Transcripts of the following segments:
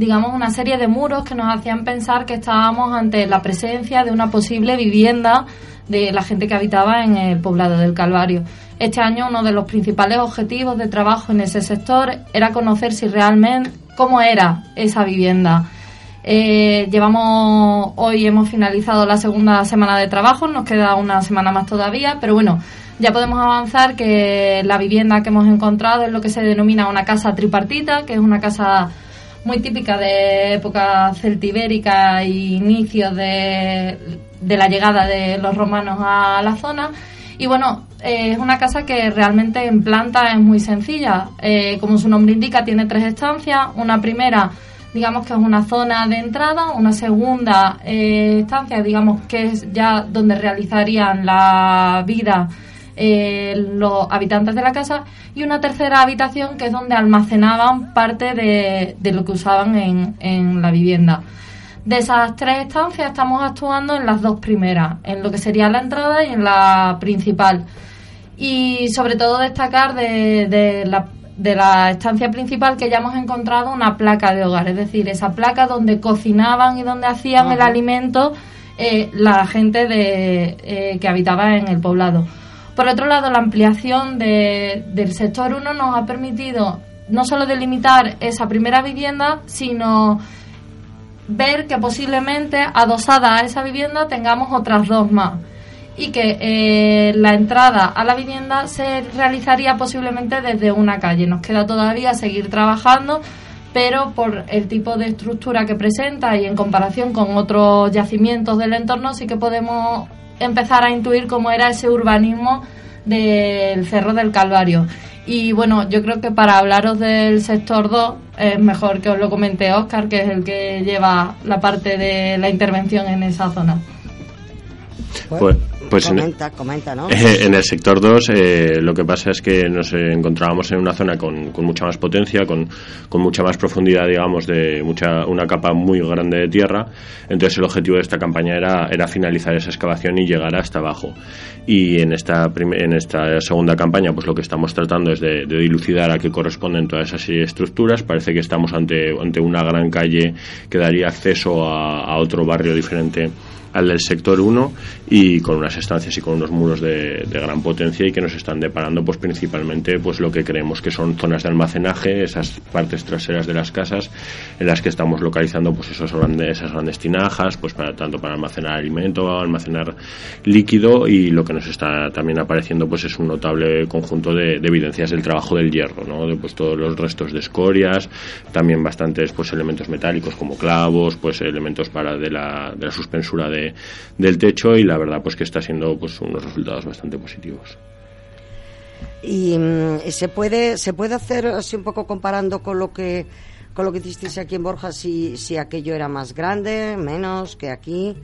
digamos, una serie de muros que nos hacían pensar que estábamos ante la presencia de una posible vivienda de la gente que habitaba en el poblado del Calvario. Este año uno de los principales objetivos de trabajo en ese sector era conocer si realmente cómo era esa vivienda. Eh, llevamos hoy hemos finalizado la segunda semana de trabajo, nos queda una semana más todavía, pero bueno, ya podemos avanzar que la vivienda que hemos encontrado es lo que se denomina una casa tripartita, que es una casa muy típica de época celtibérica e inicios de, de la llegada de los romanos a la zona. Y bueno, eh, es una casa que realmente en planta es muy sencilla. Eh, como su nombre indica, tiene tres estancias. Una primera, digamos que es una zona de entrada. Una segunda eh, estancia, digamos que es ya donde realizarían la vida eh, los habitantes de la casa. Y una tercera habitación que es donde almacenaban parte de, de lo que usaban en, en la vivienda. De esas tres estancias estamos actuando en las dos primeras, en lo que sería la entrada y en la principal. Y sobre todo destacar de, de la, de la estancia principal que ya hemos encontrado una placa de hogar, es decir, esa placa donde cocinaban y donde hacían el alimento eh, la gente de, eh, que habitaba en el poblado. Por otro lado, la ampliación de- del sector 1 nos ha permitido no solo delimitar esa primera vivienda, sino ver que posiblemente adosada a esa vivienda tengamos otras dos más y que eh, la entrada a la vivienda se realizaría posiblemente desde una calle. Nos queda todavía seguir trabajando, pero por el tipo de estructura que presenta y en comparación con otros yacimientos del entorno sí que podemos empezar a intuir cómo era ese urbanismo del Cerro del Calvario. Y bueno, yo creo que para hablaros del sector 2 es mejor que os lo comente Oscar, que es el que lleva la parte de la intervención en esa zona. Pues, pues en, comenta, ¿no? Eh, en el sector 2 eh, lo que pasa es que nos encontrábamos en una zona con, con mucha más potencia, con, con mucha más profundidad, digamos, de mucha una capa muy grande de tierra. Entonces el objetivo de esta campaña era, era finalizar esa excavación y llegar hasta abajo. Y en esta, en esta segunda campaña, pues lo que estamos tratando es de, de dilucidar a qué corresponden todas esas estructuras. Parece que estamos ante, ante una gran calle que daría acceso a, a otro barrio diferente al del sector 1 y con unas estancias y con unos muros de, de gran potencia y que nos están deparando pues principalmente pues lo que creemos que son zonas de almacenaje esas partes traseras de las casas en las que estamos localizando pues esos grandes, esas grandes tinajas pues para tanto para almacenar alimento almacenar líquido y lo que nos está también apareciendo pues es un notable conjunto de, de evidencias del trabajo del hierro ¿no? de pues todos los restos de escorias también bastantes pues elementos metálicos como clavos pues elementos para de la, de la suspensura de, del techo y la verdad pues que está siendo pues unos resultados bastante positivos. Y mm, se puede se puede hacer así un poco comparando con lo que con lo que hicisteis aquí en Borja si si aquello era más grande, menos que aquí,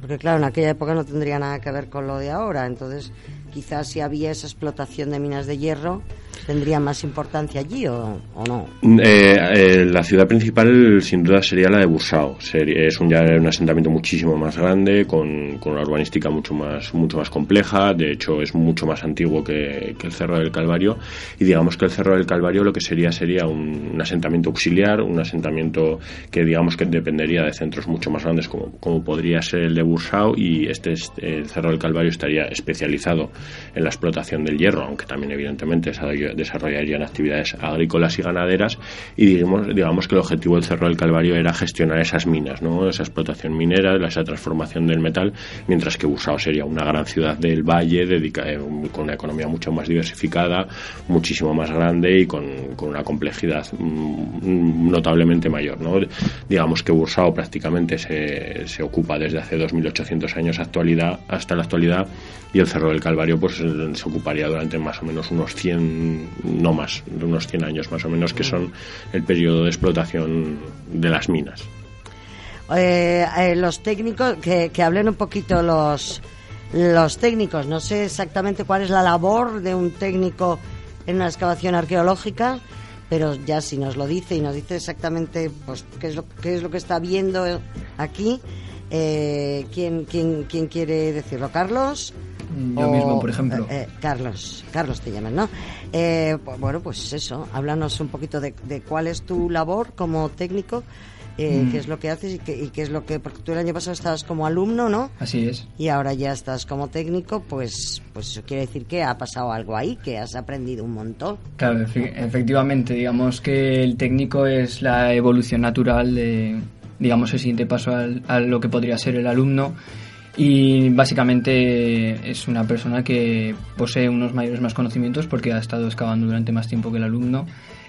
porque claro, en aquella época no tendría nada que ver con lo de ahora, entonces quizás si había esa explotación de minas de hierro tendría más importancia allí o, no. Eh, eh, la ciudad principal sin duda sería la de Bursao. Es un, ya un asentamiento muchísimo más grande, con, con una urbanística mucho más, mucho más compleja. De hecho, es mucho más antiguo que, el Cerro del Calvario. Y digamos que el Cerro del Calvario lo que sería sería un, asentamiento auxiliar, un asentamiento que digamos que dependería de centros mucho más grandes como, como podría ser el de Bursao. Y este, es- el Cerro del Calvario estaría especializado en la explotación del hierro, aunque también evidentemente desarroll- desarrollarían actividades agrícolas y ganaderas y digamos, que el objetivo del Cerro del Calvario era gestionar esas minas, ¿no? esa explotación minera, esa transformación del metal, mientras que Busao sería una gran ciudad del valle dedica- eh, con una economía mucho más diversificada, muchísimo más grande y con, una complejidad mm, notablemente mayor. Digamos que Bursao prácticamente se, se ocupa desde hace 2.800 años actualidad, hasta la actualidad y el Cerro del Calvario pues se ocuparía durante más o menos unos 100, no más, unos 100 años más o menos, que son el periodo de explotación de las minas. Eh, eh, los técnicos, que, que hablen un poquito los, los técnicos. No sé exactamente cuál es la labor de un técnico en una excavación arqueológica, pero ya si nos lo dice y nos dice exactamente pues qué es lo, qué es lo que está viendo aquí, eh, ¿quién, quién, quién quiere decirlo? ¿Carlos? Yo mismo, por ejemplo. eh, Carlos, Carlos te llaman, ¿no? Eh, pues, bueno, pues eso, háblanos un poquito de, de cuál es tu labor como técnico, eh, Mm. qué es lo que haces y qué, y qué es lo que... Porque tú el año pasado estabas como alumno, ¿no? Así es. Y ahora ya estás como técnico, pues, pues eso quiere decir que ha pasado algo ahí, que has aprendido un montón. Claro, efe- efectivamente, digamos que el técnico es la evolución natural de, digamos, el siguiente paso al- a lo que podría ser el alumno y básicamente es una persona que posee unos mayores más conocimientos porque ha estado excavando durante más tiempo que el alumno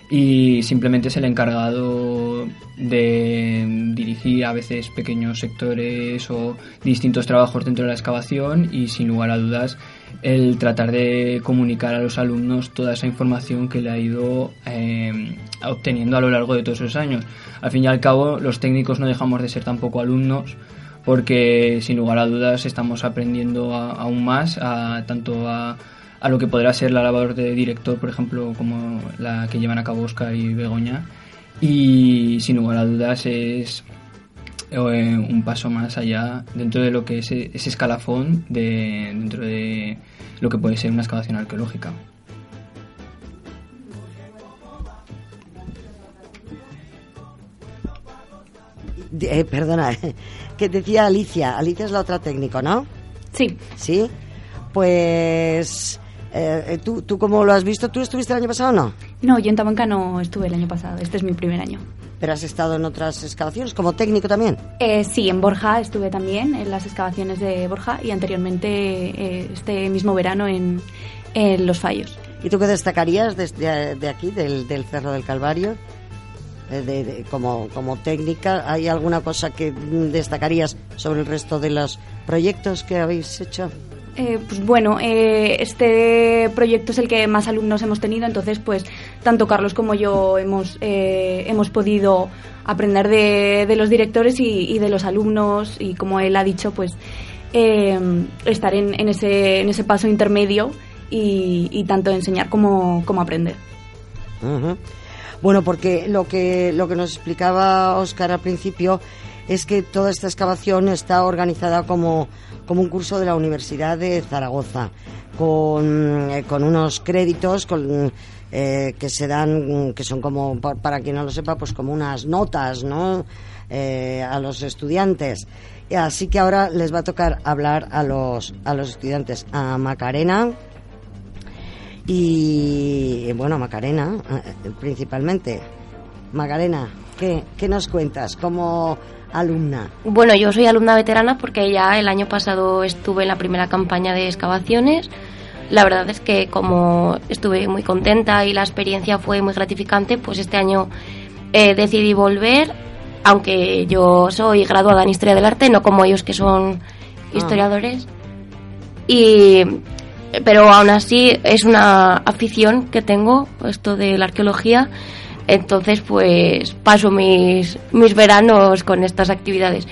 y simplemente es el encargado de dirigir a veces pequeños sectores o distintos trabajos dentro de la excavación y sin lugar a dudas el tratar de comunicar a los alumnos toda esa información que le ha ido eh, obteniendo a lo largo de todos esos años. Al fin y al cabo, los técnicos no dejamos de ser tampoco alumnos porque sin lugar a dudas estamos aprendiendo a- aún más a, tanto a, lo que podrá ser la labor de director, por ejemplo, como la que llevan a cabo Oscar y Begoña. Y sin lugar a dudas es eh, un paso más allá dentro de lo que es ese escalafón de, dentro de lo que puede ser una excavación arqueológica. Eh, perdona, que decía Alicia. Alicia es la otra técnico, ¿no? Sí, Sí. Pues, eh, ¿tú, ¿tú cómo lo has visto? ¿Tú estuviste el año pasado o no? no, yo en Tabanca no estuve el año pasado, este es mi primer año. Pero has estado en otras excavaciones como técnico también. Eh, sí, en Borja estuve también, en las excavaciones de Borja y anteriormente eh, este mismo verano en, en Los Fallos. ¿Y tú qué destacarías desde de aquí, del, del Cerro del Calvario? Eh, de- de- como, como técnica, ¿hay alguna cosa que destacarías sobre el resto de los proyectos que habéis hecho? Eh, pues bueno, eh, este proyecto es el que más alumnos hemos tenido, entonces pues tanto Carlos como yo hemos, eh, hemos podido aprender de, de los directores y, y de los alumnos y como él ha dicho, pues eh, estar en, en ese, en ese paso intermedio y, y tanto enseñar como, como aprender. Ujú. Bueno, porque lo que, lo que nos explicaba Óscar al principio es que toda esta excavación está organizada como, como un curso de la Universidad de Zaragoza, con, eh, con unos créditos con, eh, que se dan, que son como, pa- para quien no lo sepa, pues como unas notas, ¿no? Eh, a los estudiantes. Así que ahora les va a tocar hablar a los, a los estudiantes, a Macarena, y bueno, Macarena, eh, principalmente. Macarena, ¿qué, qué nos cuentas como alumna? Bueno, yo soy alumna veterana porque ya el año pasado estuve en la primera campaña de excavaciones. La verdad es que como estuve muy contenta y la experiencia fue muy gratificante, pues este año eh, decidí volver, aunque yo soy graduada en Historia del Arte, no como ellos que son historiadores. Y pero aún así es una afición que tengo esto de la arqueología. Entonces pues paso mis mis veranos con estas actividades.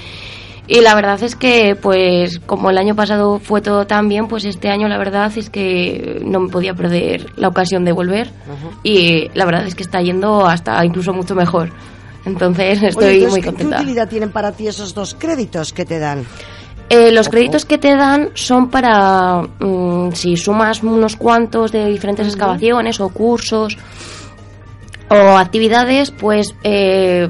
Y la verdad es que pues como el año pasado fue todo tan bien pues este año la verdad es que no me podía perder la ocasión de volver. Y la verdad es que está yendo hasta incluso mucho mejor. Entonces estoy Oye, entonces, muy ¿qué- contenta. ¿Qué utilidad tienen para ti esos dos créditos que te dan? Eh, los créditos que te dan son para mm, si sumas unos cuantos de diferentes excavaciones o cursos o actividades, pues eh,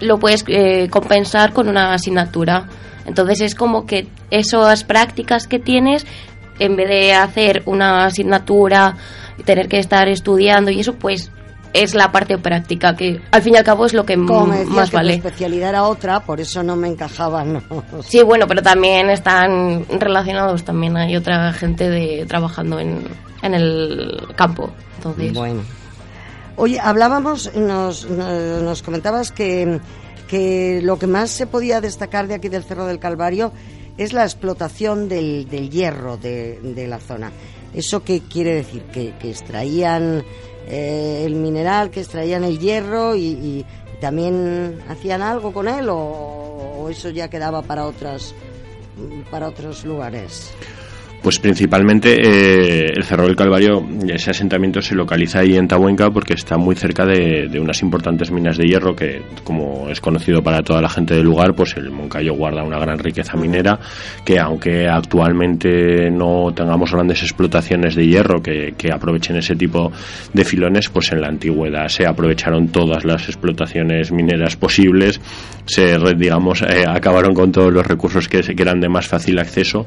lo puedes eh, compensar con una asignatura. Entonces es como que esas prácticas que tienes, en vez de hacer una asignatura y tener que estar estudiando y eso, pues es la parte práctica, que al fin y al cabo es lo que Como me m- decías más que vale. tu especialidad era otra, por eso no me encajaban. ¿no? Sí, bueno, pero también están relacionados. También hay otra gente de trabajando en, en el campo. Entonces, Bueno. Oye, hablábamos, nos, nos, nos comentabas que, que lo que más se podía destacar de aquí del Cerro del Calvario es la explotación del, del hierro de, de la zona. ¿Eso qué quiere decir? Que, que extraían eh, el mineral, que extraían el hierro y, y también hacían algo con él o, o eso ya quedaba para otras para otros lugares. Pues principalmente eh, el Cerro del Calvario, ese asentamiento se localiza ahí en Tabuenca porque está muy cerca de, unas importantes minas de hierro que, como es conocido para toda la gente del lugar, pues el Moncayo guarda una gran riqueza minera que aunque actualmente no tengamos grandes explotaciones de hierro que, que aprovechen ese tipo de filones, pues en la antigüedad se aprovecharon todas las explotaciones mineras posibles, se digamos eh, acabaron con todos los recursos que, que eran de más fácil acceso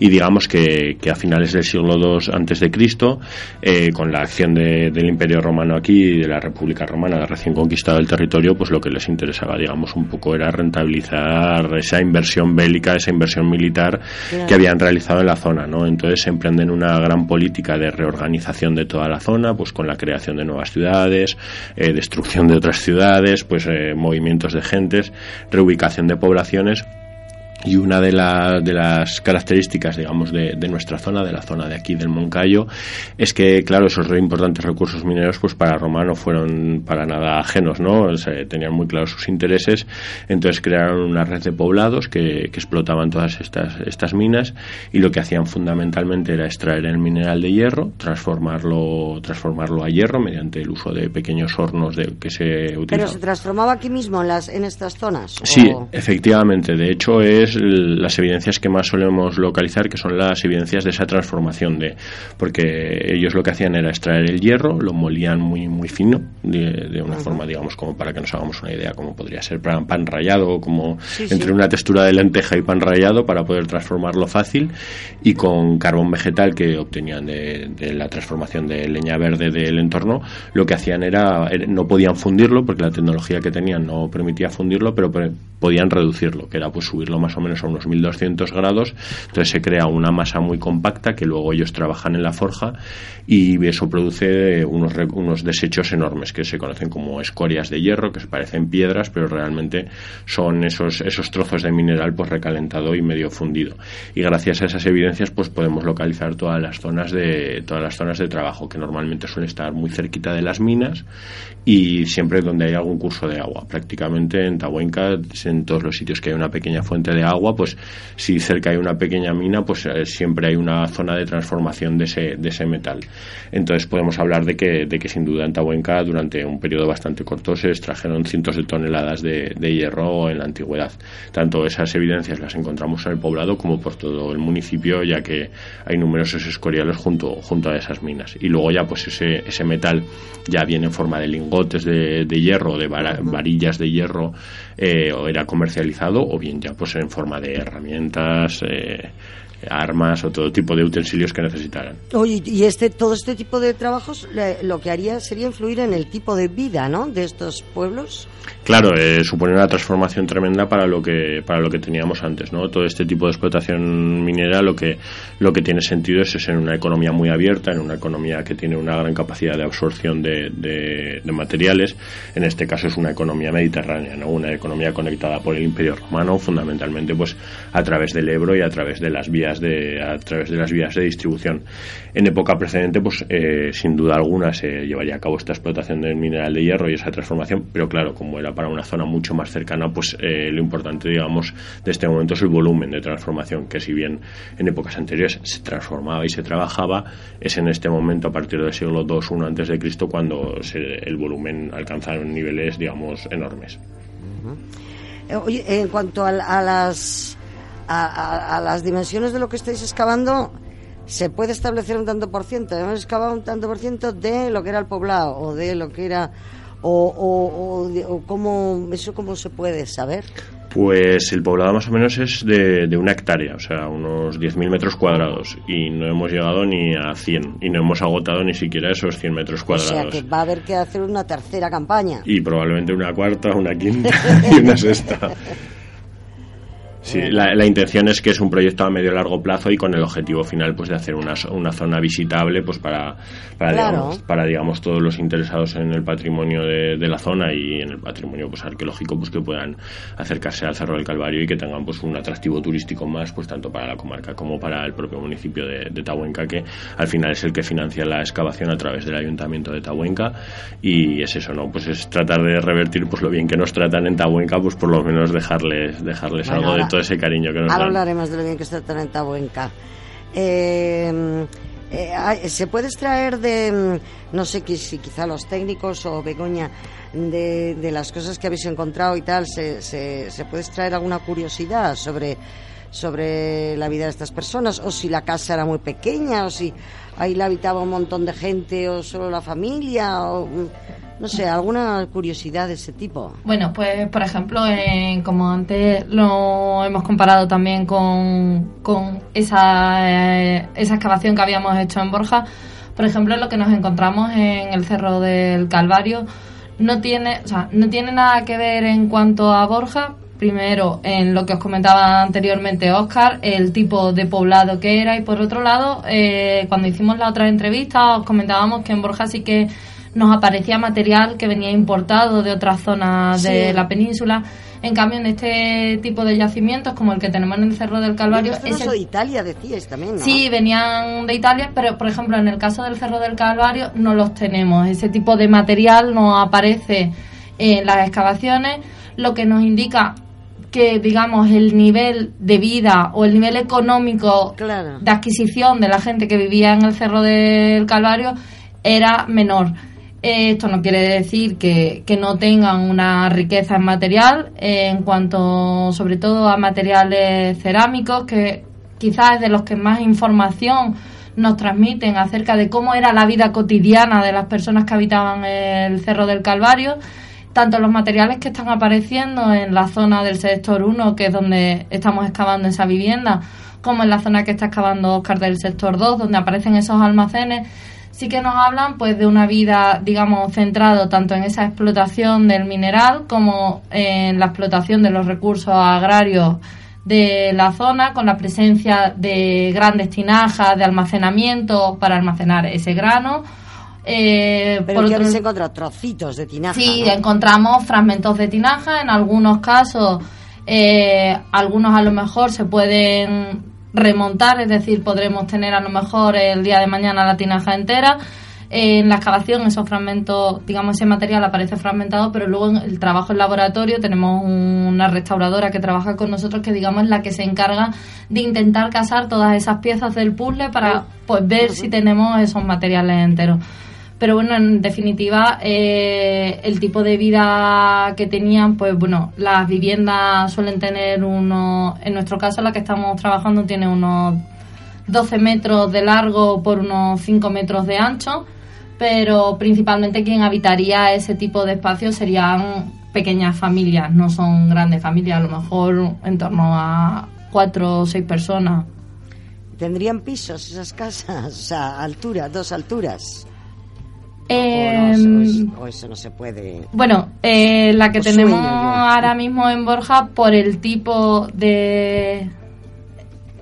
y digamos que que, a finales del siglo II antes de Cristo, eh, con la acción de, del Imperio Romano aquí y de la República Romana de recién conquistado el territorio, pues lo que les interesaba, digamos, un poco era rentabilizar esa inversión bélica, esa inversión militar claro. que habían realizado en la zona, ¿no? Entonces se emprenden una gran política de reorganización de toda la zona, pues con la creación de nuevas ciudades, eh, destrucción de otras ciudades, pues eh, movimientos de gentes, reubicación de poblaciones y una de, la, de, las características, digamos, de, de, nuestra zona, de la zona de aquí del Moncayo, es que, claro, esos re importantes recursos mineros, pues para Roma no fueron para nada ajenos, ¿no? O sea, tenían muy claros sus intereses, entonces crearon una red de poblados que, que, explotaban todas estas, estas minas y lo que hacían fundamentalmente era extraer el mineral de hierro, transformarlo, transformarlo a hierro mediante el uso de pequeños hornos de, que se utilizaban. ¿Pero se transformaba aquí mismo en, las, en estas zonas? Sí, o... efectivamente. De hecho, es las evidencias que más solemos localizar, que son las evidencias de esa transformación, de porque ellos lo que hacían era extraer el hierro, lo molían muy muy fino, de, de una forma, digamos, como para que nos hagamos una idea, como podría ser pan, pan rallado, como sí, entre sí. una textura de lenteja y pan rallado, para poder transformarlo fácil, y con carbón vegetal que obtenían de, de la transformación de leña verde del entorno, lo que hacían era, no podían fundirlo, porque la tecnología que tenían no permitía fundirlo, pero podían reducirlo, que era pues subirlo más o menos a unos 1200 grados, entonces se crea una masa muy compacta que luego ellos trabajan en la forja y eso produce unos, unos desechos enormes que se conocen como escorias de hierro, que se parecen piedras, pero realmente son esos, esos trozos de mineral pues recalentado y medio fundido. Y gracias a esas evidencias pues podemos localizar todas las zonas de, todas las zonas de trabajo, que normalmente suele estar muy cerquita de las minas y siempre donde hay algún curso de agua. Prácticamente en Tahuenca, en todos los sitios que hay una pequeña fuente de agua, pues si cerca hay una pequeña mina, pues eh, siempre hay una zona de transformación de ese, de ese metal. Entonces podemos hablar de que, de que sin duda en Tahuenca durante un periodo bastante corto se extrajeron cientos de toneladas de, de hierro en la antigüedad. Tanto esas evidencias las encontramos en el poblado como por todo el municipio, ya que hay numerosos escoriales junto, junto a esas minas. Y luego ya pues ese, ese metal ya viene en forma de lingotes de, de hierro, de varillas de hierro, eh, o era comercializado, o bien ya pues en forma de herramientas, eh, armas o todo tipo de utensilios que necesitaran. Oye, y este todo este tipo de trabajos lo que haría sería influir en el tipo de vida, ¿no? De estos pueblos. Claro, eh, supone una transformación tremenda para lo que para lo que teníamos antes, ¿no? Todo este tipo de explotación minera lo que lo que tiene sentido es, es en una economía muy abierta, en una economía que tiene una gran capacidad de absorción de, de, de materiales. En este caso es una economía mediterránea, ¿no? Una economía conectada por el Imperio Romano, fundamentalmente, pues a través del Ebro y a través de las vías de a través de las vías de distribución. En época precedente, pues eh, sin duda alguna se llevaría a cabo esta explotación del mineral de hierro y esa transformación, pero claro, como era para una zona mucho más cercana, pues eh, lo importante, digamos, de este momento es el volumen de transformación, que si bien en épocas anteriores se transformaba y se trabajaba, es en este momento, a partir del siglo II, 1 antes de Cristo, cuando se, el volumen alcanza niveles, digamos, enormes. Oye, en cuanto a, a las a, a, a, las dimensiones de lo que estáis excavando, se puede establecer un tanto por ciento. Hemos excavado un tanto por ciento de lo que era el poblado o de lo que era o, o, o, o cómo, eso cómo se puede saber? Pues el poblado más o menos es de, de una hectárea, o sea, unos 10.000 metros cuadrados. Y no hemos llegado ni a 100. Y no hemos agotado ni siquiera esos 100 metros cuadrados. O sea, que va a haber que hacer una tercera campaña. Y probablemente una cuarta, una quinta y una sexta. Sí, la, la, intención es que es un proyecto a medio y largo plazo y con el objetivo final pues de hacer una, una zona visitable pues para para, digamos, para digamos todos los interesados en el patrimonio de, de, la zona y en el patrimonio pues arqueológico pues que puedan acercarse al Cerro del Calvario y que tengan pues un atractivo turístico más pues tanto para la comarca como para el propio municipio de, de Tahuenca que al final es el que financia la excavación a través del ayuntamiento de Tahuenca. Y es eso no pues es tratar de revertir pues lo bien que nos tratan en Tahuenca pues por lo menos dejarles dejarles Bueno, algo de todo ese cariño que nos Ahora dan. hablaremos de lo bien que está en Tabuenca. Eh, eh, ¿Se puede extraer de, mm, no sé si quizá los técnicos o Begoña, de, de las cosas que habéis encontrado y tal, se, se, se puede extraer alguna curiosidad sobre, sobre la vida de estas personas? ¿O si la casa era muy pequeña? ¿O si ahí la habitaba un montón de gente? ¿O solo la familia? O, no sé, alguna curiosidad de ese tipo. Bueno, pues por ejemplo, eh, como antes lo hemos comparado también con, con esa, eh, esa excavación que habíamos hecho en Borja, por ejemplo, lo que nos encontramos en el Cerro del Calvario no tiene, o sea, no tiene nada que ver en cuanto a Borja. Primero, en lo que os comentaba anteriormente Oscar, el tipo de poblado que era, y por otro lado, eh, cuando hicimos la otra entrevista, os comentábamos que en Borja sí que nos aparecía material que venía importado de otras zonas de la península. En cambio, en este tipo de yacimientos, como el que tenemos en el Cerro del Calvario, no ese- es de Italia, decíais también, ¿no? Sí, venían de Italia, pero por ejemplo en el caso del Cerro del Calvario no los tenemos. Ese tipo de material no aparece en las excavaciones, lo que nos indica que digamos el nivel de vida o el nivel económico Claro. de adquisición de la gente que vivía en el Cerro del Calvario era menor. Eh, Esto no quiere decir que, que no tengan una riqueza en material, eh, en cuanto sobre todo a materiales cerámicos, que quizás es de los que más información nos transmiten acerca de cómo era la vida cotidiana de las personas que habitaban el Cerro del Calvario, tanto los materiales que están apareciendo en la zona del sector 1, que es donde estamos excavando esa vivienda, como en la zona que está excavando Oscar del sector 2, donde aparecen esos almacenes, sí que nos hablan pues de una vida, digamos, centrado tanto en esa explotación del mineral como en la explotación de los recursos agrarios de la zona, con la presencia de grandes tinajas de almacenamiento para almacenar ese grano. Eh, Pero por otro- encontrado trocitos de tinaja. Sí, ¿no? encontramos fragmentos de tinaja. En algunos casos, eh, algunos a lo mejor se pueden remontar, es decir, podremos tener a lo mejor el día de mañana la tinaja entera. En la excavación esos fragmentos, digamos, ese material aparece fragmentado, pero luego en el trabajo en laboratorio tenemos una restauradora que trabaja con nosotros que, digamos, es la que se encarga de intentar casar todas esas piezas del puzzle para pues ver si tenemos esos materiales enteros. Pero bueno, en definitiva, eh, el tipo de vida que tenían, pues bueno, las viviendas suelen tener unos, en nuestro caso la que estamos trabajando tiene unos 12 metros de largo por unos 5 metros de ancho, pero principalmente quien habitaría ese tipo de espacios serían pequeñas familias, no son grandes familias, a lo mejor en torno a cuatro o seis personas. ¿Tendrían pisos esas casas? O sea, altura, dos alturas. O, no, Em, o es- o eso no se puede. Bueno, eh, la que Os tenemos sueño ahora mismo en Borja, por el tipo de...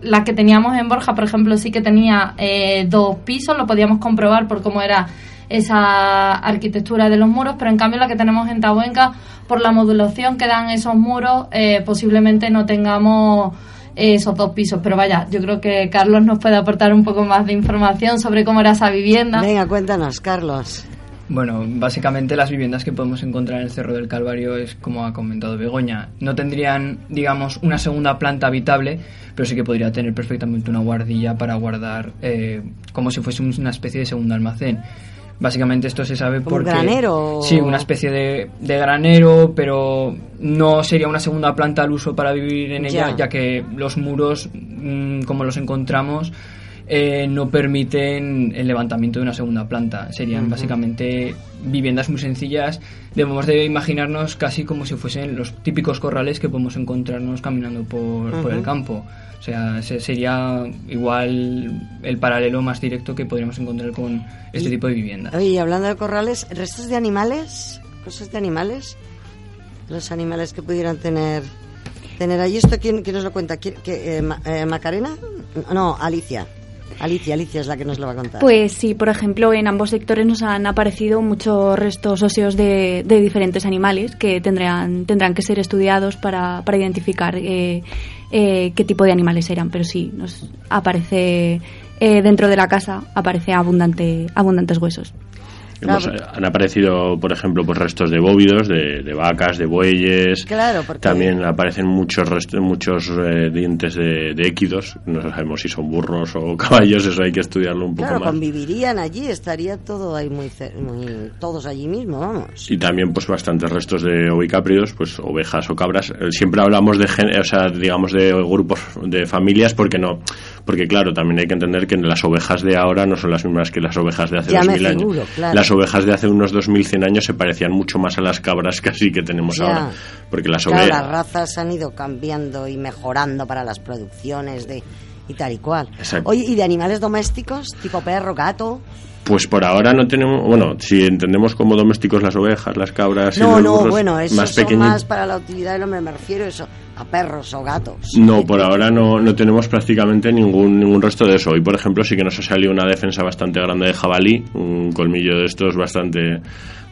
La que teníamos en Borja, por ejemplo, sí que tenía eh, dos pisos, lo podíamos comprobar por cómo era esa arquitectura de los muros, pero en cambio la que tenemos en Tabuenca, por la modulación que dan esos muros, eh, posiblemente no tengamos esos dos pisos. Pero vaya, yo creo que Carlos nos puede aportar un poco más de información sobre cómo era esa vivienda. Venga, cuéntanos, Carlos. Bueno, básicamente las viviendas que podemos encontrar en el Cerro del Calvario es como ha comentado Begoña. No tendrían, digamos, una segunda planta habitable, pero sí que podría tener perfectamente una guardilla para guardar eh, como si fuese una especie de segundo almacén. Básicamente esto se sabe ¿Como un porque... granero? Sí, una especie de, de granero, pero no sería una segunda planta al uso para vivir en ella, Ya. ya que los muros, mm, como los encontramos, eh, no permiten el levantamiento de una segunda planta. Serían básicamente viviendas muy sencillas. Debemos de imaginarnos casi como si fuesen los típicos corrales que podemos encontrarnos caminando por, por el campo. O sea, se- sería igual el paralelo más directo que podríamos encontrar con este Y- tipo de viviendas. Oye, y hablando de corrales, ¿restos de animales? ¿Cosas de animales? Los animales que pudieran tener tener ahí esto. ¿Quién, quién nos lo cuenta? ¿Quién- qué, eh, Ma- eh, ¿Macarena? No, Alicia. Alicia, Alicia es la que nos lo va a contar. Pues sí, por ejemplo, en ambos sectores nos han aparecido muchos restos óseos de, de diferentes animales que tendrán, tendrán que ser estudiados para, para identificar eh, eh, qué tipo de animales eran. Pero sí, nos aparece eh, dentro de la casa aparece abundante, abundantes huesos. Hemos- Claro. han aparecido, por ejemplo, pues restos de bóvidos, de, de vacas, de bueyes. Claro, porque- También aparecen muchos restos, muchos eh, dientes de, de équidos. No sabemos si son burros o caballos, eso hay que estudiarlo un poco Claro, más. convivirían allí, estaría todo ahí muy, todos allí mismo, vamos. Y también pues bastantes restos de ovicápridos, pues ovejas o cabras. Eh, Siempre hablamos de, gen- o sea, digamos de grupos de familias porque no, porque claro, también hay que entender que las ovejas de ahora no son las mismas que las ovejas de hace me 2000 años. claro. Las ovejas de hace unos 2100 años se parecían mucho más a las cabras casi que tenemos Ya. ahora, porque las Claro, ovejas las razas han ido cambiando y mejorando para las producciones de y tal y cual. Exacto. Oye, ¿y de animales domésticos? Tipo perro, gato. Pues por ahora no tenemos, bueno, si entendemos como domésticos las ovejas, las cabras y No, los no, burros bueno, eso más son más para la utilidad del hombre, me refiero eso, a perros o gatos. No, por ahora no, no tenemos prácticamente ningún, ningún resto de eso. Hoy, por ejemplo, sí que nos ha salido una defensa bastante grande de jabalí, un colmillo de estos bastante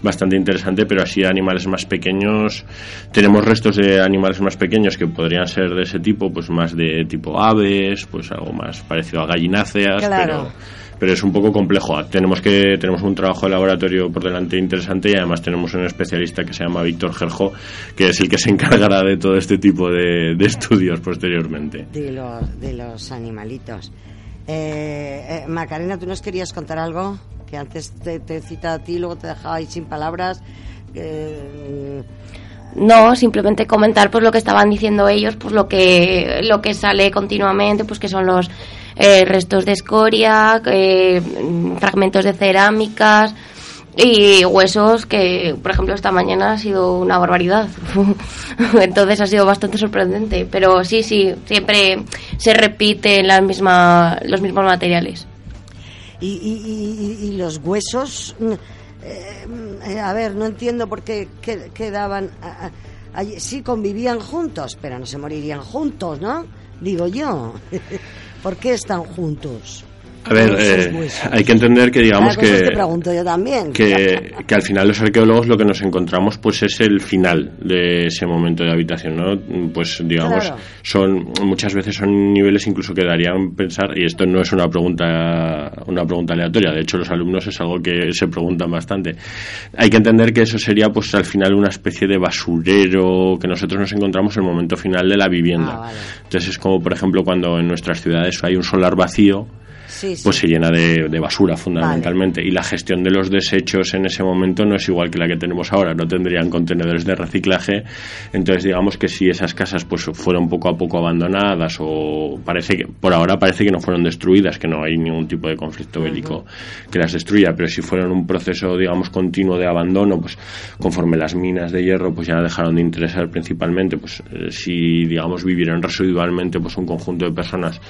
bastante interesante, pero así animales más pequeños, tenemos restos de animales más pequeños que podrían ser de ese tipo, pues más de tipo aves, pues algo más parecido a gallináceas, Claro. pero pero es un poco complejo. Tenemos que tenemos un trabajo de laboratorio por delante interesante y además tenemos un especialista que se llama Víctor Gerjo, que es el que se encargará de todo este tipo de, de estudios posteriormente. De los, de los animalitos. Eh, eh, Macarena, ¿tú nos querías contar algo? Que antes te, te cita a ti, luego te dejaba ahí sin palabras. Eh, No, simplemente comentar pues lo que estaban diciendo ellos, pues lo que lo que sale continuamente, pues que son los eh, restos de escoria, eh, mm, fragmentos de cerámicas y huesos que, por ejemplo, esta mañana ha sido una barbaridad. Entonces ha sido bastante sorprendente, pero sí, sí, siempre se repiten las misma, los mismos materiales. y, y- y- y los huesos. Eh, eh, a ver, no entiendo por qué que- quedaban. allí- sí, convivían juntos, pero no se morirían juntos, ¿no? Digo yo. ¿Por qué están juntos? A ver, eh, hay que entender que digamos cosa que te pregunto yo también. que, que al final los arqueólogos lo que nos encontramos pues es el final de ese momento de habitación, ¿no? Pues digamos, Claro. son muchas veces son niveles incluso que darían pensar y esto no es una pregunta una pregunta aleatoria, de hecho los alumnos es algo que se preguntan bastante. Hay que entender que eso sería pues al final una especie de basurero que nosotros nos encontramos en el momento final de la vivienda. Ah, vale. Entonces es como por ejemplo cuando en nuestras ciudades hay un solar vacío Sí, sí. pues se llena de, de basura fundamentalmente. Y la gestión de los desechos en ese momento no es igual que la que tenemos ahora. No tendrían contenedores de reciclaje. Entonces digamos que si esas casas pues fueron poco a poco abandonadas o parece que por ahora parece que no fueron destruidas que no hay ningún tipo de conflicto bélico que las destruya pero si fueron un proceso digamos continuo de abandono pues conforme las minas de hierro pues ya dejaron de interesar principalmente pues eh, si digamos vivieron residualmente pues un conjunto de personas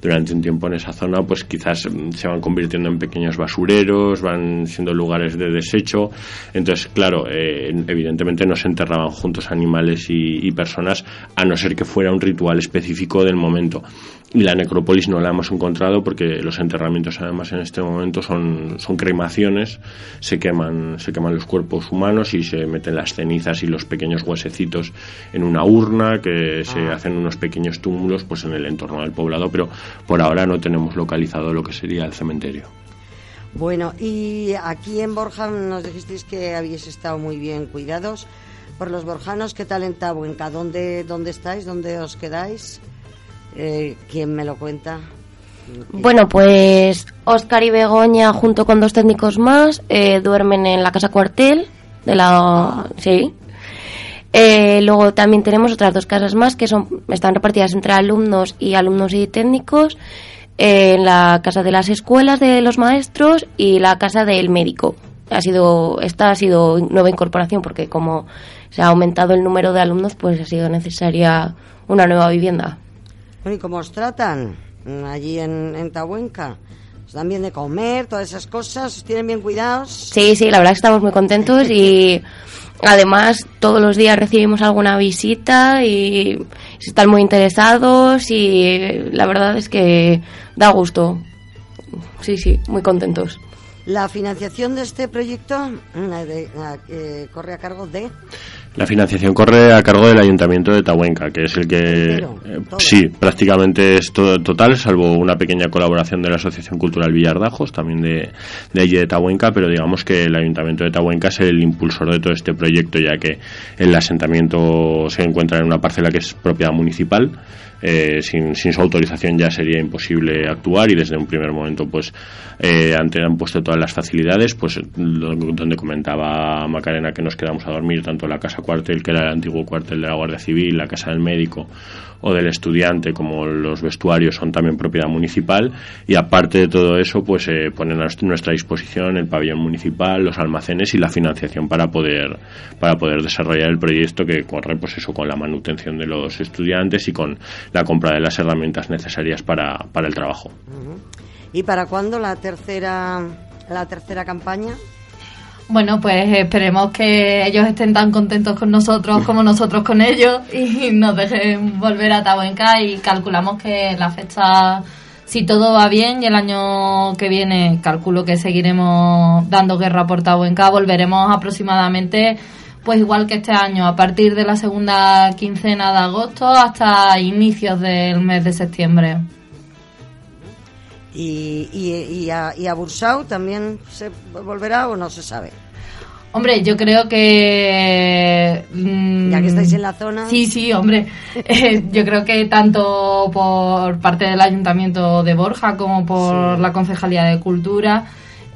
durante un tiempo en esa zona pues quizás mm, se van convirtiendo en pequeños basureros van siendo lugares de desecho. Entonces claro eh, evidentemente no se enterraban juntos animales y, y personas a no ser que fuera un ritual específico del momento y la necrópolis no la hemos encontrado porque los enterramientos además en este momento son, son cremaciones, se queman, se queman los cuerpos humanos y se meten las cenizas y los pequeños huesecitos en una urna que se hacen unos pequeños túmulos pues en el entorno del poblado, pero por ahora no tenemos localizado lo que sería el cementerio. Bueno, y aquí en Borja nos dijisteis que habéis estado muy bien cuidados por los borjanos. ¿Qué tal en Tabuenca? ¿Dónde, dónde estáis? ¿Dónde os quedáis? Eh, ¿Quién me lo cuenta? Bueno, pues Oscar y Begoña, junto con dos técnicos más, eh, duermen en la casa cuartel de la. Sí. Eh, luego también tenemos otras dos casas más que son están repartidas entre alumnos y alumnos y técnicos. eh, en la casa de las escuelas de los maestros y la casa del médico. Ha sido esta ha sido nueva incorporación porque como se ha aumentado el número de alumnos, pues ha sido necesaria una nueva vivienda. Bueno, ¿y cómo os tratan mm, allí en, en Tabuenca? ¿Os dan bien de comer, todas esas cosas? ¿Os tienen bien cuidados? Sí, sí, la verdad que estamos muy contentos y además todos los días recibimos alguna visita y, están muy interesados y la verdad es que da gusto. Sí, sí, muy contentos. La financiación de este proyecto eh, corre a cargo de... La financiación corre a cargo del Ayuntamiento de Tahuenca, que es el que... Eh, sí, prácticamente es todo total, salvo una pequeña colaboración de la Asociación Cultural Villardajos, también de, de allí de Tahuenca, pero digamos que el Ayuntamiento de Tahuenca es el impulsor de todo este proyecto, ya que el asentamiento se encuentra en una parcela que es propiedad municipal eh, sin, sin, su autorización ya sería imposible actuar y desde un primer momento pues eh, han puesto todas las facilidades pues donde comentaba Macarena que nos quedamos a dormir tanto la casa cuartel que era el antiguo cuartel de la Guardia Civil la casa del médico o del estudiante como los vestuarios son también propiedad municipal y aparte de todo eso pues eh, ponen a nuestra disposición el pabellón municipal los almacenes y la financiación para poder para poder desarrollar el proyecto que corre pues eso con la manutención de los estudiantes y con la compra de las herramientas necesarias para, para el trabajo. ¿Y para cuándo la tercera, la tercera campaña? Bueno, pues esperemos que ellos estén tan contentos con nosotros como nosotros con ellos y nos dejen volver a Tabuenca y calculamos que la fecha, si todo va bien y el año que viene calculo que seguiremos dando guerra por Tabuenca, volveremos aproximadamente pues igual que este año, a partir de la segunda quincena de agosto hasta inicios del mes de septiembre. ¿Y, y, a, y a Bursau también se volverá o no se sabe? Hombre, yo creo que... Mm, ya que estáis en la zona. Sí, sí, hombre. Eh, yo creo que tanto por parte del Ayuntamiento de Borja como por la Concejalía de Cultura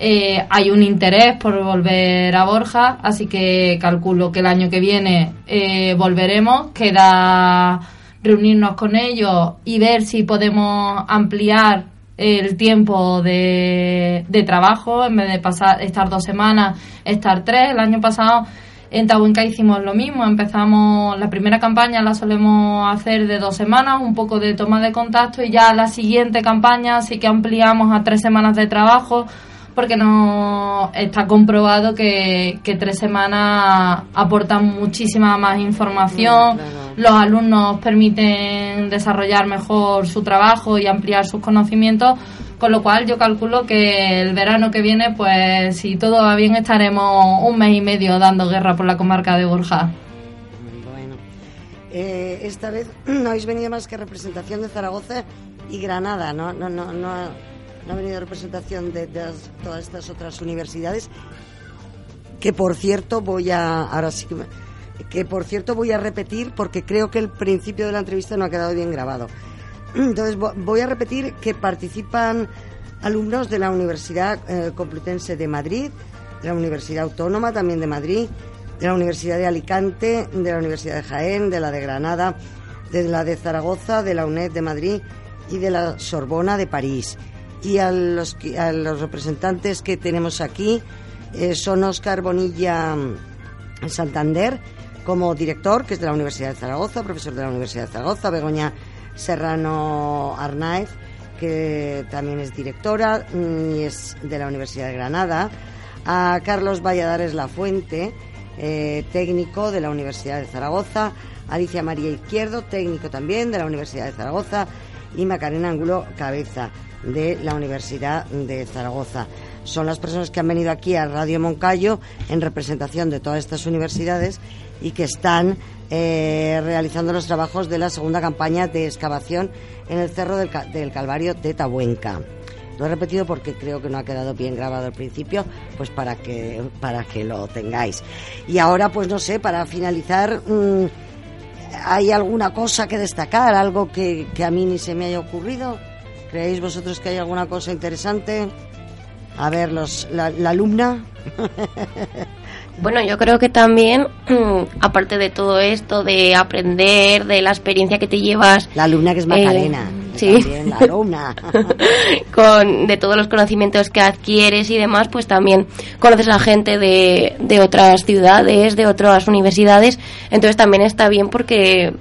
eh, hay un interés por volver a Borja, así que calculo que el año que viene eh, volveremos. Queda reunirnos con ellos y ver si podemos ampliar el tiempo de, trabajo en vez de pasar estar dos semanas, estar tres. El año pasado en Tahuenca hicimos lo mismo, empezamos la primera campaña la solemos hacer de dos semanas, un poco de toma de contacto y ya la siguiente campaña sí que ampliamos a tres semanas de trabajo porque no está comprobado que, tres semanas aportan muchísima más información, los alumnos permiten desarrollar mejor su trabajo y ampliar sus conocimientos, con lo cual yo calculo que el verano que viene, pues si todo va bien, estaremos un mes y medio dando guerra por la comarca de Borja. Bueno, eh, esta vez no habéis venido más que representación de Zaragoza y Granada, no, no no ha venido representación de, todas estas otras universidades, que por cierto voy a, ahora sí que, por cierto voy a repetir porque creo que el principio de la entrevista no ha quedado bien grabado. Entonces voy a repetir que participan alumnos de la Universidad eh, Complutense de Madrid, de la Universidad Autónoma también de Madrid, de la Universidad de Alicante, de la Universidad de Jaén, de la de Granada, de la de Zaragoza, de la UNED de Madrid y de la Sorbona de París y a los, a los representantes que tenemos aquí eh, son Óscar Bonilla mm, Santander como director, que es de la Universidad de Zaragoza, profesor de la Universidad de Zaragoza, Begoña Serrano Arnaez, que también es directora mm, y es de la Universidad de Granada, a Carlos Valladares La Fuente, eh, técnico de la Universidad de Zaragoza, Alicia María Izquierdo, técnico también de la Universidad de Zaragoza, y Macarena Angulo Cabeza de la Universidad de Zaragoza. Son las personas que han venido aquí a Radio Moncayo en representación de todas estas universidades y que están eh, realizando los trabajos de la segunda campaña de excavación en el Cerro del, Calvario de Tabuenca. Lo he repetido porque creo que no ha quedado bien grabado al principio, pues para que, para que lo tengáis. Y ahora, pues no sé, para finalizar, mm, ¿hay alguna cosa que destacar? ¿Algo que, que a mí ni se me haya ocurrido? ¿Creéis vosotros que hay alguna cosa interesante? A ver, los, la, alumna. Bueno, yo creo que también, aparte de todo esto, de aprender, de la experiencia que te llevas. La alumna que es Macarena. Eh, sí. la alumna. Con, de todos los conocimientos que adquieres y demás, pues también conoces a gente de, de otras ciudades, de otras universidades. Entonces también está bien porque,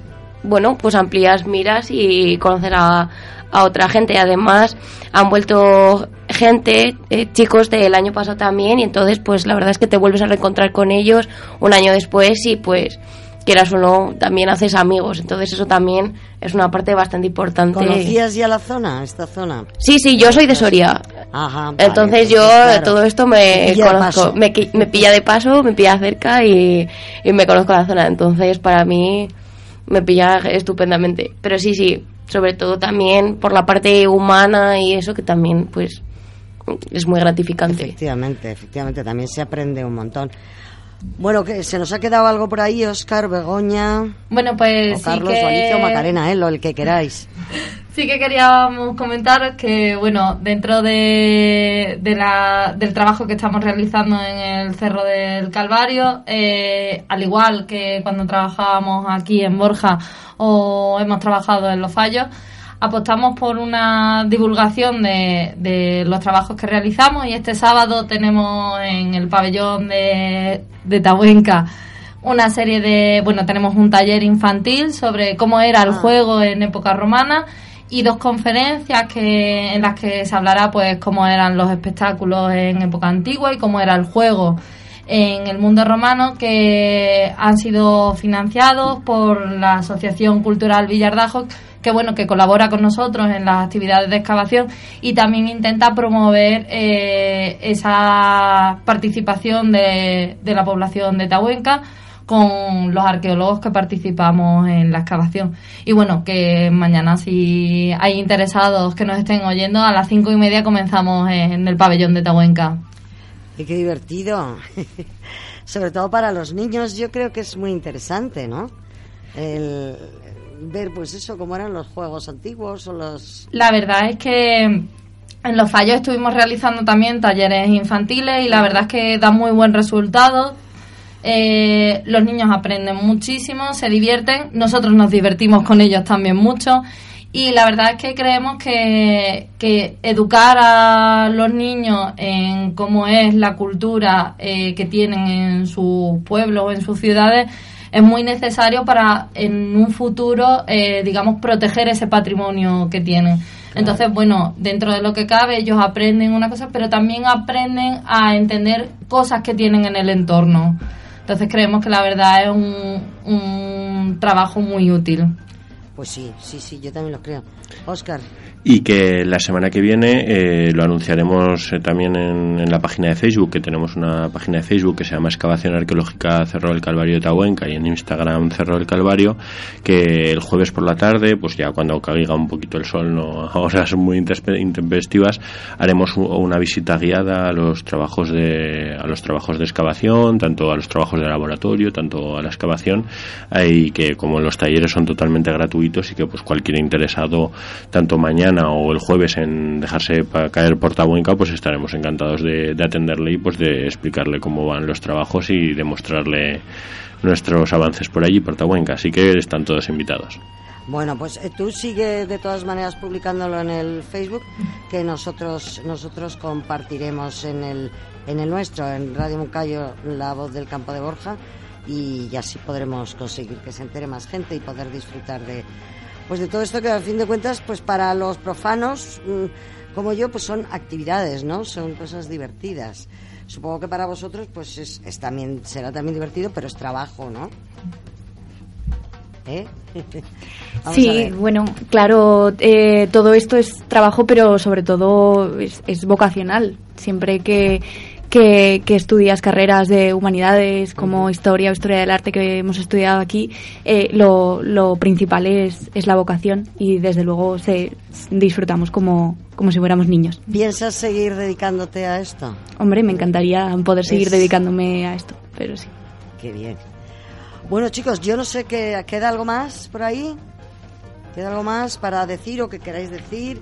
bueno, pues amplías miras y conocer a a otra gente. Además, han vuelto gente, eh, chicos del año pasado también, y entonces, pues la verdad es que te vuelves a reencontrar con ellos un año después y pues quieras o no, también haces amigos. Entonces eso también es una parte bastante importante. ¿Conocías ya la zona, esta zona? Sí, sí, yo soy de Soria. Ajá. Entonces yo todo esto me conozco, me, me, pilla de paso, me pilla cerca y, y me conozco la zona. Entonces para mí me pilla estupendamente. Pero sí, sí, sobre todo también por la parte humana y eso que también pues es muy gratificante. Efectivamente, efectivamente, también se aprende un montón. Bueno, que se nos ha quedado algo por ahí, Oscar, Begoña. Bueno, pues. O Carlos, sí o Alicia o Macarena, ¿eh? lo el que queráis. Sí que queríamos comentar que, bueno, dentro de, la, del trabajo que estamos realizando en el Cerro del Calvario, eh, al igual que cuando trabajábamos aquí en Borja o hemos trabajado en Los Fallos, apostamos por una divulgación de, de, los trabajos que realizamos y este sábado tenemos en el pabellón de, de Tahuenca una serie de, bueno, tenemos un taller infantil sobre cómo era el ah. juego en época romana y dos conferencias que en las que se hablará pues cómo eran los espectáculos en época antigua y cómo era el juego en el mundo romano que han sido financiados por la Asociación Cultural Villardajo que bueno que colabora con nosotros en las actividades de excavación y también intenta promover eh, esa participación de, de la población de Tahuenca con los arqueólogos que participamos en la excavación. Y bueno, que mañana si hay interesados que nos estén oyendo, a las cinco y media comenzamos en el pabellón de Tahuenca. Y qué divertido. Sobre todo para los niños, yo creo que es muy interesante, ¿no? Ver, pues eso, cómo eran los juegos antiguos o los... La verdad es que en los fallos estuvimos realizando también talleres infantiles y la verdad es que da muy buen resultado. Eh, los niños aprenden muchísimo, se divierten, nosotros nos divertimos con ellos también mucho y la verdad es que creemos que, que educar a los niños en cómo es la cultura eh, que tienen en sus pueblos o en sus ciudades es muy necesario para en un futuro, eh, digamos, proteger ese patrimonio que tienen. Entonces, bueno, dentro de lo que cabe, ellos aprenden una cosa, pero también aprenden a entender cosas que tienen en el entorno. Entonces, creemos que la verdad es un, un trabajo muy útil. Pues sí, sí, sí, yo también lo creo. Oscar y que la semana que viene eh, lo anunciaremos eh, también en, la página de Facebook, que tenemos una página de Facebook que se llama Excavación Arqueológica Cerro del Calvario de Tahuenca y en Instagram Cerro del Calvario, que el jueves por la tarde, pues ya cuando caiga un poquito el sol, no a horas muy intempestivas, haremos una visita guiada a los trabajos de a los trabajos de excavación, tanto a los trabajos de laboratorio, tanto a la excavación, y que como los talleres son totalmente gratuitos y que pues cualquier interesado, tanto mañana o el jueves en dejarse caer por Tabuenca, pues estaremos encantados de, atenderle y pues de explicarle cómo van los trabajos y demostrarle nuestros avances por allí, por Tabuenca. Así que están todos invitados. Bueno, pues eh, tú sigue de todas maneras publicándolo en el Facebook, que nosotros nosotros compartiremos en el en el nuestro, en Radio Moncayo, la voz del campo de Borja, y así podremos conseguir que se entere más gente y poder disfrutar de, pues de todo esto que al fin de cuentas, pues para los profanos mm, como yo, pues son actividades, ¿no? Son cosas divertidas. Supongo que para vosotros, pues es, también será también divertido, pero es trabajo, ¿no? ¿Eh? sí, bueno, claro, eh, todo esto es trabajo, pero sobre todo es, es vocacional. Siempre que que, estudias carreras de humanidades como historia o historia del arte que hemos estudiado aquí, eh, lo, lo, principal es, es, la vocación y desde luego se, disfrutamos como, como si fuéramos niños. ¿Piensas seguir dedicándote a esto? Hombre, me encantaría poder seguir dedicándome a esto, pero sí. Qué bien. Bueno chicos, yo no sé qué queda algo más por ahí. ¿Queda algo más para decir o que queráis decir?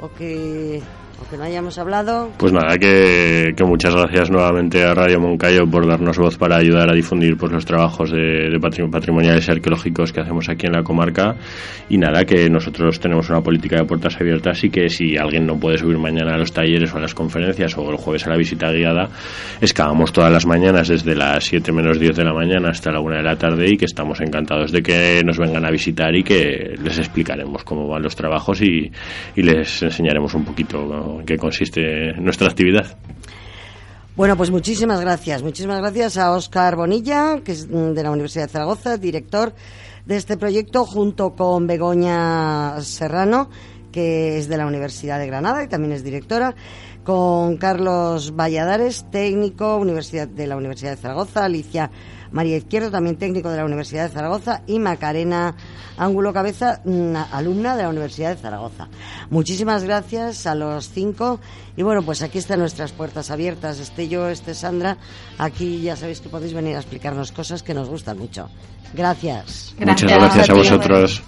¿O que que no hayamos hablado. Pues nada, que, muchas gracias nuevamente a Radio Moncayo por darnos voz para ayudar a difundir pues, los trabajos de, patrimoniales y arqueológicos que hacemos aquí en la comarca. Y nada, que nosotros tenemos una política de puertas abiertas y que si alguien no puede subir mañana a los talleres o a las conferencias o el jueves a la visita guiada, excavamos todas las mañanas desde las 7 menos 10 de la mañana hasta la 1 de la tarde y que estamos encantados de que nos vengan a visitar y que les explicaremos cómo van los trabajos y les enseñaremos un poquito en qué consiste nuestra actividad. Bueno, pues muchísimas gracias. Muchísimas gracias a Óscar Bonilla, que es de la Universidad de Zaragoza, director de este proyecto, junto con Begoña Serrano, que es de la Universidad de Granada y también es directora, con Carlos Valladares, técnico de la Universidad de Zaragoza, Alicia María Izquierdo, también técnico de la Universidad de Zaragoza, y Macarena Ángulo Cabeza, una alumna de la Universidad de Zaragoza. Muchísimas gracias a los cinco. Y bueno, pues aquí están nuestras puertas abiertas. Este yo, este Sandra. Aquí ya sabéis que podéis venir a explicarnos cosas que nos gustan mucho. Gracias. Muchas gracias a vosotros.